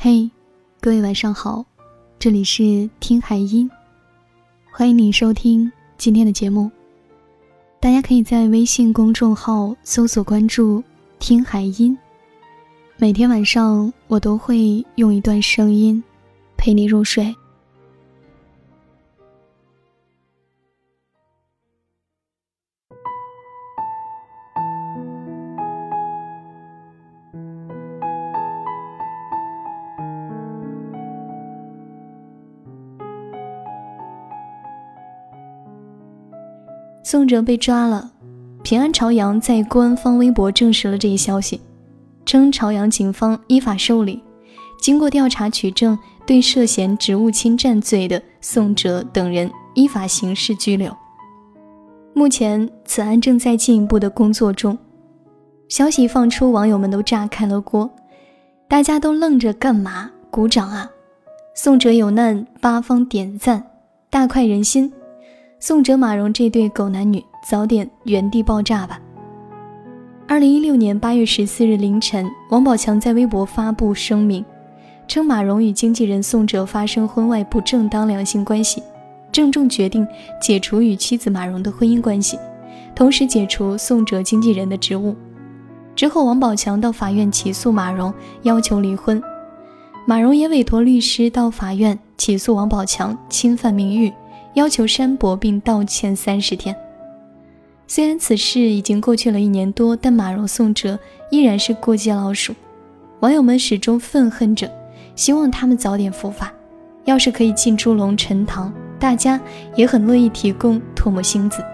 嘿，各位晚上好，这里是听海音，欢迎你收听今天的节目。大家可以在微信公众号搜索关注“听海音”，每天晚上我都会用一段声音陪你入睡。宋哲被抓了，平安朝阳在官方微博证实了这一消息，称朝阳警方依法受理，经过调查取证，对涉嫌职务侵占罪的宋哲等人依法刑事拘留。目前此案正在进一步的工作中。消息放出，网友们都炸开了锅，大家都愣着干嘛？鼓掌啊！宋哲有难，八方点赞，大快人心。宋哲、马蓉这对狗男女早点原地爆炸吧。二零一六年八月十四日凌晨，王宝强在微博发布声明，称马蓉与经纪人宋哲发生婚外不正当两性关系，郑重决定解除与妻子马蓉的婚姻关系，同时解除宋哲经纪人的职务。之后，王宝强到法院起诉马蓉，要求离婚。马蓉也委托律师到法院起诉王宝强侵犯名誉。要求删博并道歉三十天。虽然此事已经过去了一年多，但马蓉、宋哲依然是过街老鼠，网友们始终愤恨着，希望他们早点伏法。要是可以进猪笼陈塘，大家也很乐意提供唾沫星子。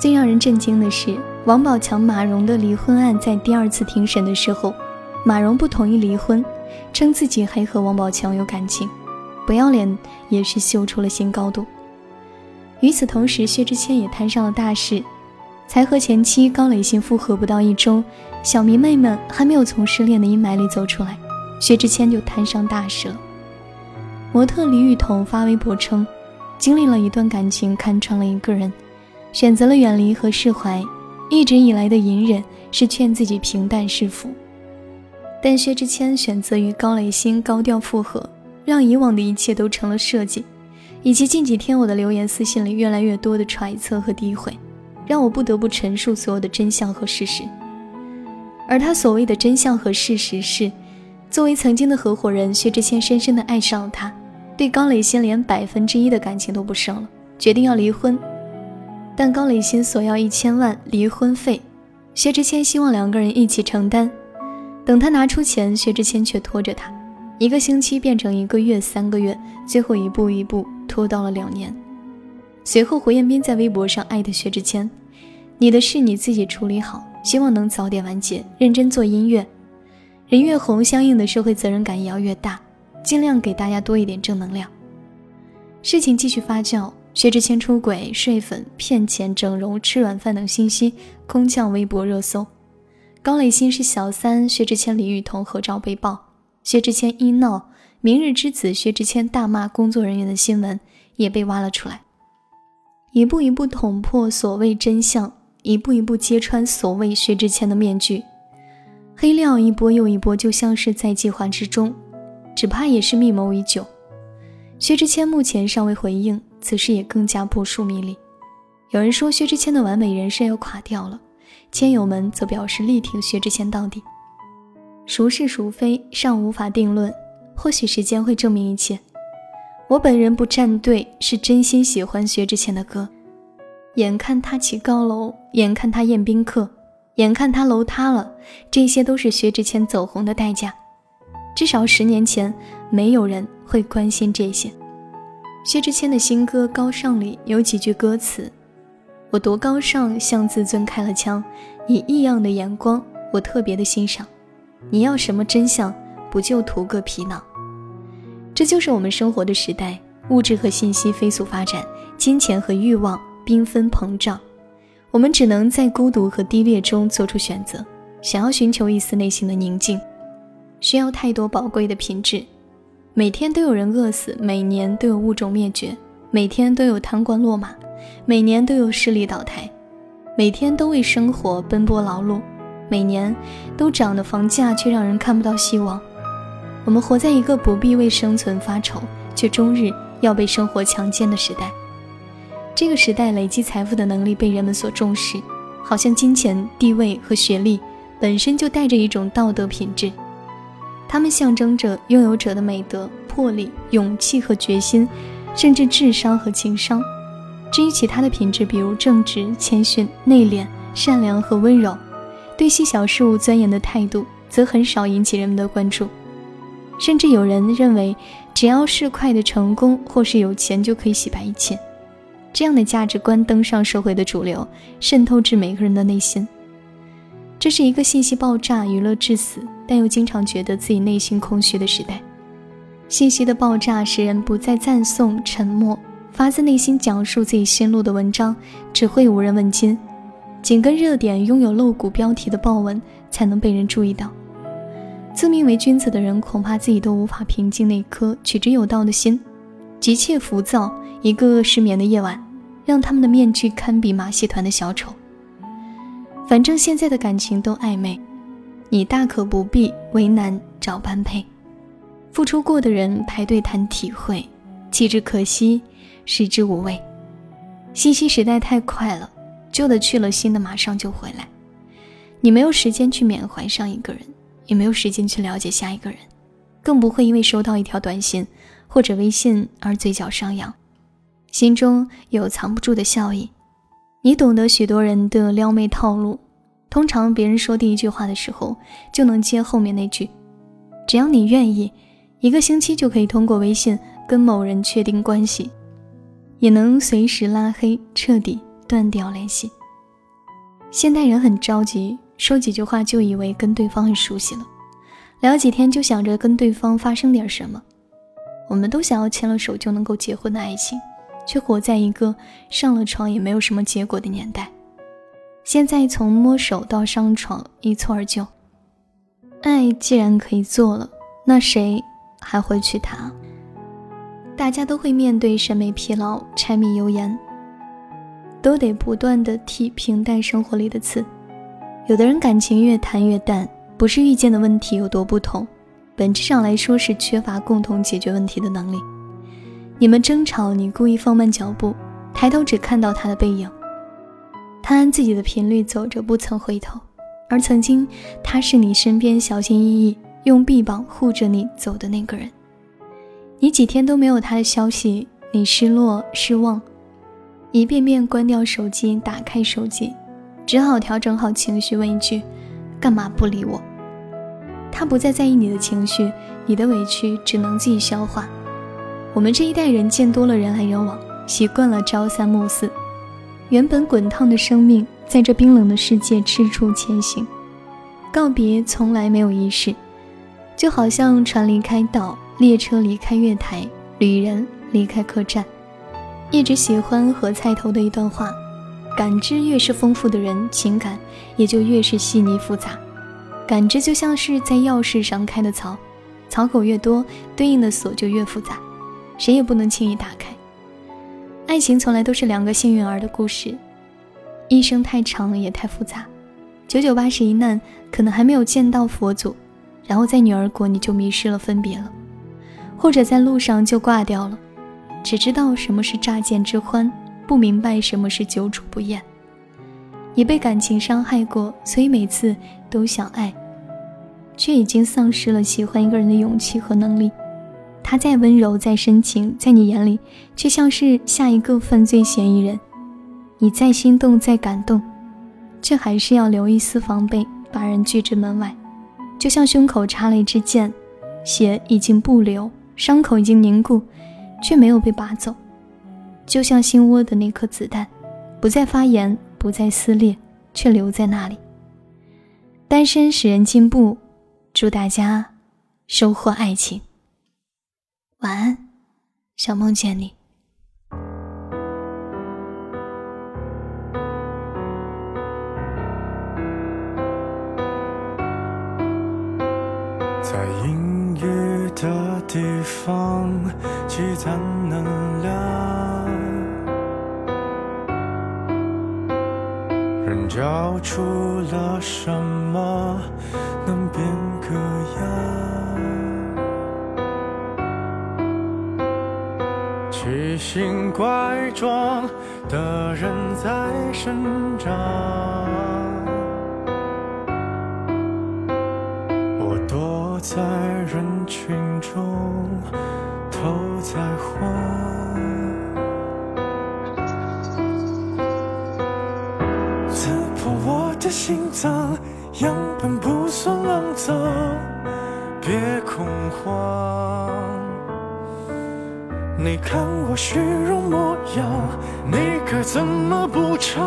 最让人震惊的是，王宝强、马蓉的离婚案在第二次庭审的时候，马蓉不同意离婚，称自己还和王宝强有感情。不要脸也是秀出了新高度。与此同时，薛之谦也摊上了大事，才和前妻高磊鑫复合不到一周，小迷妹们还没有从失恋的阴霾里走出来，薛之谦就摊上大事了。模特李雨桐发微博称，经历了一段感情，看穿了一个人，选择了远离和释怀，一直以来的隐忍是劝自己平淡是福，但薛之谦选择与高磊鑫高调复合。让以往的一切都成了设计，以及近几天我的留言私信里越来越多的揣测和诋毁，让我不得不陈述所有的真相和事实。而他所谓的真相和事实是，作为曾经的合伙人，薛之谦深深的爱上了他，对高磊鑫连百分之一的感情都不剩了，决定要离婚。但高磊鑫索要一千万离婚费，薛之谦希望两个人一起承担。等他拿出钱，薛之谦却拖着他。一个星期变成一个月、三个月，最后一步一步拖到了两年。随后，胡彦斌在微博上艾特薛之谦：“你的事你自己处理好，希望能早点完结。认真做音乐，人越红，相应的社会责任感也要越大，尽量给大家多一点正能量。”事情继续发酵，薛之谦出轨、睡粉、骗钱、整容、吃软饭等信息空降微博热搜。高磊鑫是小三，薛之谦、李雨桐合照被曝。薛之谦一闹，明日之子薛之谦大骂工作人员的新闻也被挖了出来，一步一步捅破所谓真相，一步一步揭穿所谓薛之谦的面具，黑料一波又一波，就像是在计划之中，只怕也是密谋已久。薛之谦目前尚未回应，此事也更加扑朔迷离。有人说薛之谦的完美人设要垮掉了，谦友们则表示力挺薛之谦到底。孰是孰非尚无法定论，或许时间会证明一切。我本人不站队，是真心喜欢薛之谦的歌。眼看他起高楼，眼看他宴宾客，眼看他楼塌了，这些都是薛之谦走红的代价。至少十年前，没有人会关心这些。薛之谦的新歌《高尚》里有几句歌词：“我多高尚，向自尊开了枪，以异样的眼光，我特别的欣赏。”你要什么真相，不就图个皮囊？这就是我们生活的时代，物质和信息飞速发展，金钱和欲望缤纷膨胀，我们只能在孤独和低劣中做出选择。想要寻求一丝内心的宁静，需要太多宝贵的品质。每天都有人饿死，每年都有物种灭绝，每天都有贪官落马，每年都有势力倒台，每天都为生活奔波劳碌。每年都涨的房价，却让人看不到希望。我们活在一个不必为生存发愁，却终日要被生活强奸的时代。这个时代累积财富的能力被人们所重视，好像金钱、地位和学历本身就带着一种道德品质，它们象征着拥有者的美德、魄力、勇气和决心，甚至智商和情商。至于其他的品质，比如正直、谦逊、内敛、善良和温柔，对细小事物钻研的态度，则很少引起人们的关注。甚至有人认为，只要是快的成功或是有钱就可以洗白一切。这样的价值观登上社会的主流，渗透至每个人的内心。这是一个信息爆炸、娱乐至死，但又经常觉得自己内心空虚的时代。信息的爆炸使人不再赞颂、沉默，发自内心讲述自己心路的文章只会无人问津。紧跟热点、拥有露骨标题的爆文才能被人注意到。自命为君子的人，恐怕自己都无法平静那颗取之有道的心。急切浮躁，一个个失眠的夜晚，让他们的面具堪比马戏团的小丑。反正现在的感情都暧昧，你大可不必为难找般配。付出过的人排队谈体会，弃之可惜，食之无味。信息时代太快了，旧的去了，新的马上就回来。你没有时间去缅怀上一个人。也没有时间去了解下一个人，更不会因为收到一条短信或者微信而嘴角上扬，心中有藏不住的笑意。你懂得许多人的撩妹套路，通常别人说第一句话的时候，就能接后面那句。只要你愿意，一个星期就可以通过微信跟某人确定关系，也能随时拉黑，彻底断掉联系。现代人很着急。说几句话就以为跟对方很熟悉了，聊几天就想着跟对方发生点什么。我们都想要牵了手就能够结婚的爱情，却活在一个上了床也没有什么结果的年代。现在从摸手到上床一蹴而就，爱既然可以做了，那谁还会去谈？大家都会面对审美疲劳、柴米油盐，都得不断的替平淡生活里的刺。有的人感情越谈越淡，不是遇见的问题有多不同，本质上来说是缺乏共同解决问题的能力。你们争吵，你故意放慢脚步，抬头只看到他的背影，他按自己的频率走着，不曾回头。而曾经，他是你身边小心翼翼用臂膀护着你走的那个人。你几天都没有他的消息，你失落失望，一遍遍关掉手机，打开手机。只好调整好情绪，问一句：“干嘛不理我？”他不再在意你的情绪，你的委屈只能自己消化。我们这一代人见多了人来人往，习惯了朝三暮四，原本滚烫的生命在这冰冷的世界吃醋前行。告别从来没有仪式，就好像船离开岛，列车离开月台，旅人离开客栈。一直喜欢何菜头的一段话。感知越是丰富的人，情感也就越是细腻复杂。感知就像是在钥匙上开的槽，槽口越多，对应的锁就越复杂，谁也不能轻易打开。爱情从来都是两个幸运儿的故事，一生太长也太复杂。九九八十一难，可能还没有见到佛祖，然后在女儿国你就迷失了分别了，或者在路上就挂掉了，只知道什么是乍见之欢。不明白什么是久处不厌，也被感情伤害过，所以每次都想爱，却已经丧失了喜欢一个人的勇气和能力。他再温柔再深情，在你眼里却像是下一个犯罪嫌疑人。你再心动再感动，却还是要留一丝防备，把人拒之门外。就像胸口插了一支箭，血已经不流，伤口已经凝固，却没有被拔走。就像心窝的那颗子弹，不再发炎，不再撕裂，却留在那里。单身使人进步，祝大家收获爱情。晚安，想梦见你。在的地方积攒能量。人交出了什么能变个样？奇形怪状的人在生长。我躲在人群的心脏，样本不算肮脏，别恐慌。你看我虚荣模样，你该怎么补偿？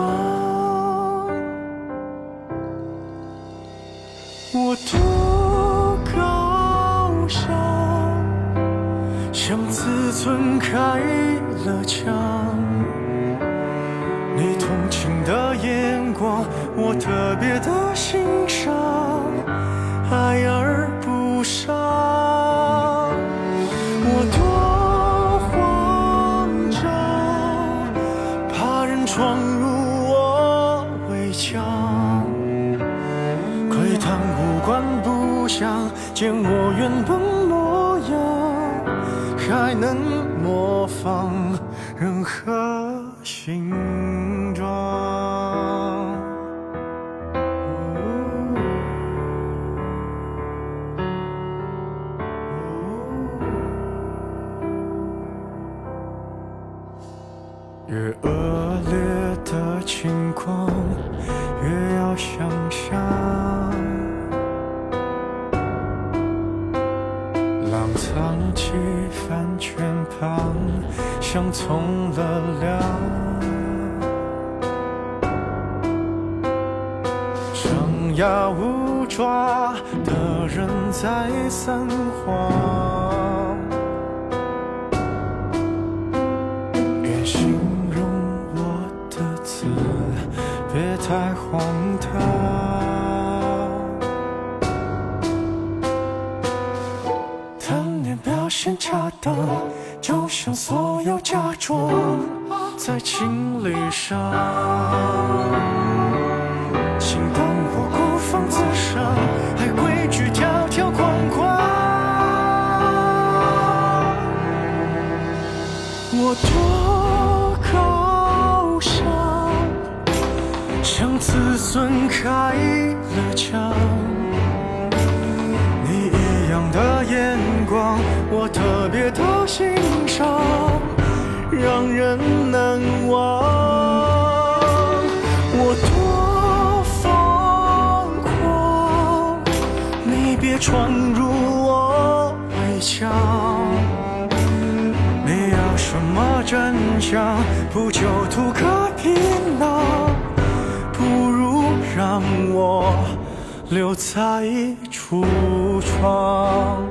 我多高尚，像自尊开了枪。闯入我围墙，窥探无关不想，见我原本越恶劣的情况，越要想象。浪藏起帆圈旁，像从了凉。张牙舞爪的人在散谎。太荒唐。贪念表现恰当，就像所有假装在情理上。请当我孤芳自赏，还规矩条条框框。我自尊开了枪。你异样的眼光，我特别的欣赏，让人难忘。我多疯狂，你别闯入我围墙。你要什么真相？不就图个我留在橱窗。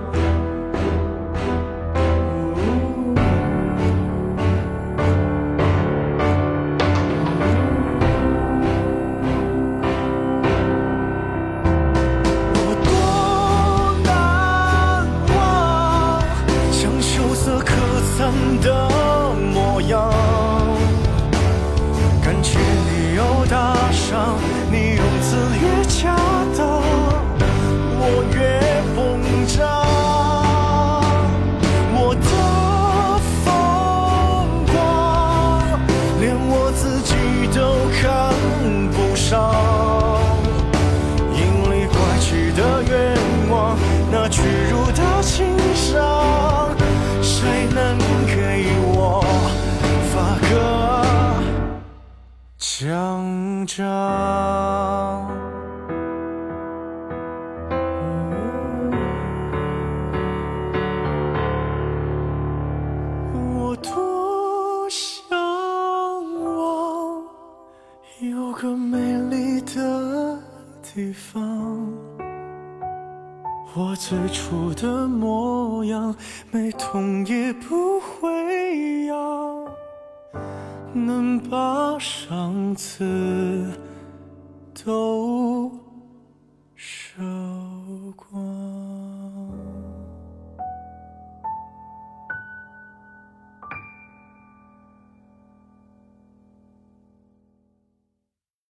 奖章？我多向往有个美丽的地方，我最初的模样，没痛也不会，能把上次都